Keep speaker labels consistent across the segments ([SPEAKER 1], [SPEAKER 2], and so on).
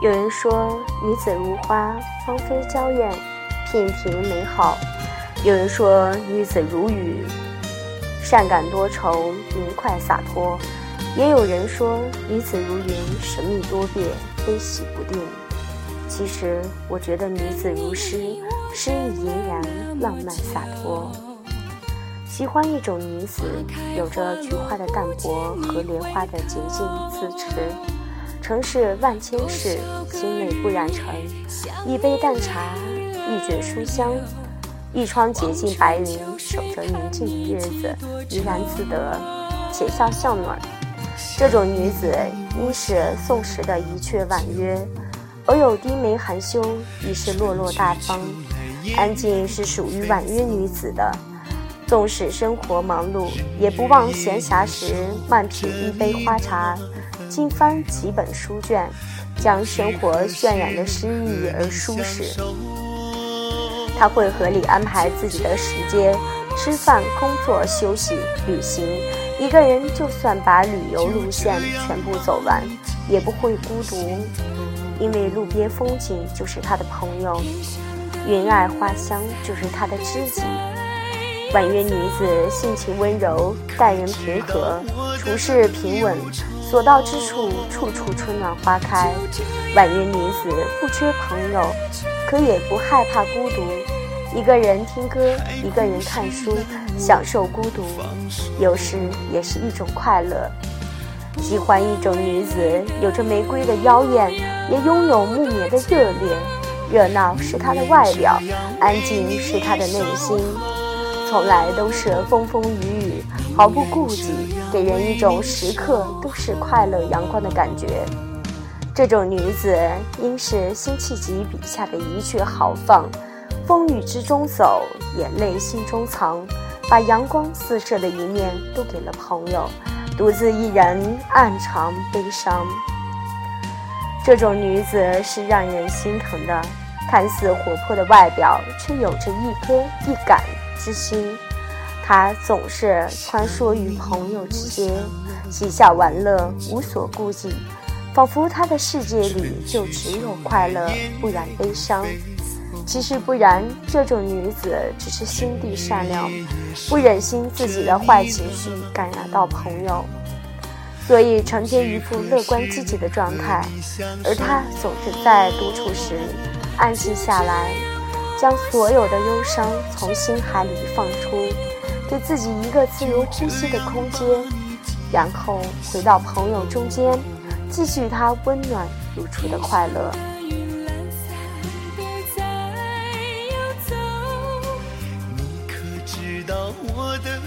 [SPEAKER 1] 有人说女子如花，芳菲娇艳，娉婷美好；有人说女子如雨，善感多愁，明快洒脱；也有人说女子如云，神秘多变，悲喜不定。其实，我觉得女子如诗，诗意嫣然，浪漫洒脱。喜欢一种女子，有着菊花的淡泊和莲花的洁净自持。城市万千事，心内不染尘。一杯淡茶，一卷书香，一窗洁净白云，守着宁静的日子，怡然自得，且笑向暖。这种女子，应是宋时的一阙婉约，偶有低眉含羞，亦是落落大方。安静是属于婉约女子的。纵使生活忙碌，也不忘闲暇时慢品一杯花茶，经翻几本书卷，将生活渲染的诗意而舒适。他会合理安排自己的时间，吃饭、工作、休息、旅行。一个人就算把旅游路线全部走完，也不会孤独，因为路边风景就是他的朋友，云霭花香就是他的知己。婉约女子性情温柔，待人平和，处事平稳，所到之处处处春暖花开。婉约女子不缺朋友，可也不害怕孤独。一个人听歌，一个人看书，享受孤独，有时也是一种快乐。喜欢一种女子，有着玫瑰的妖艳，也拥有木棉的热烈。热闹是她的外表，安静是她的内心。从来都是风风雨雨，毫不顾忌，给人一种时刻都是快乐阳光的感觉。这种女子应是辛弃疾笔下的一句豪放，风雨之中走，眼泪心中藏，把阳光四射的一面都给了朋友，独自一人暗藏悲伤。这种女子是让人心疼的，看似活泼的外表，却有着一颗一感。之心，他总是穿梭于朋友之间，嬉笑玩乐，无所顾忌，仿佛他的世界里就只有快乐，不染悲伤。其实不然，这种女子只是心地善良，不忍心自己的坏情绪感染到朋友，所以成天一副乐观积极的状态。而她总是在独处时安静下来。将所有的忧伤从心海里放出，给自己一个自由呼吸的空间，然后回到朋友中间，继续他温暖如初的快乐。
[SPEAKER 2] 你可知道我的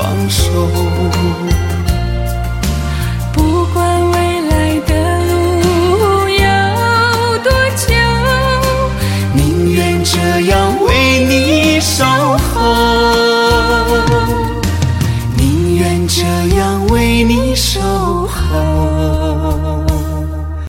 [SPEAKER 2] 放手。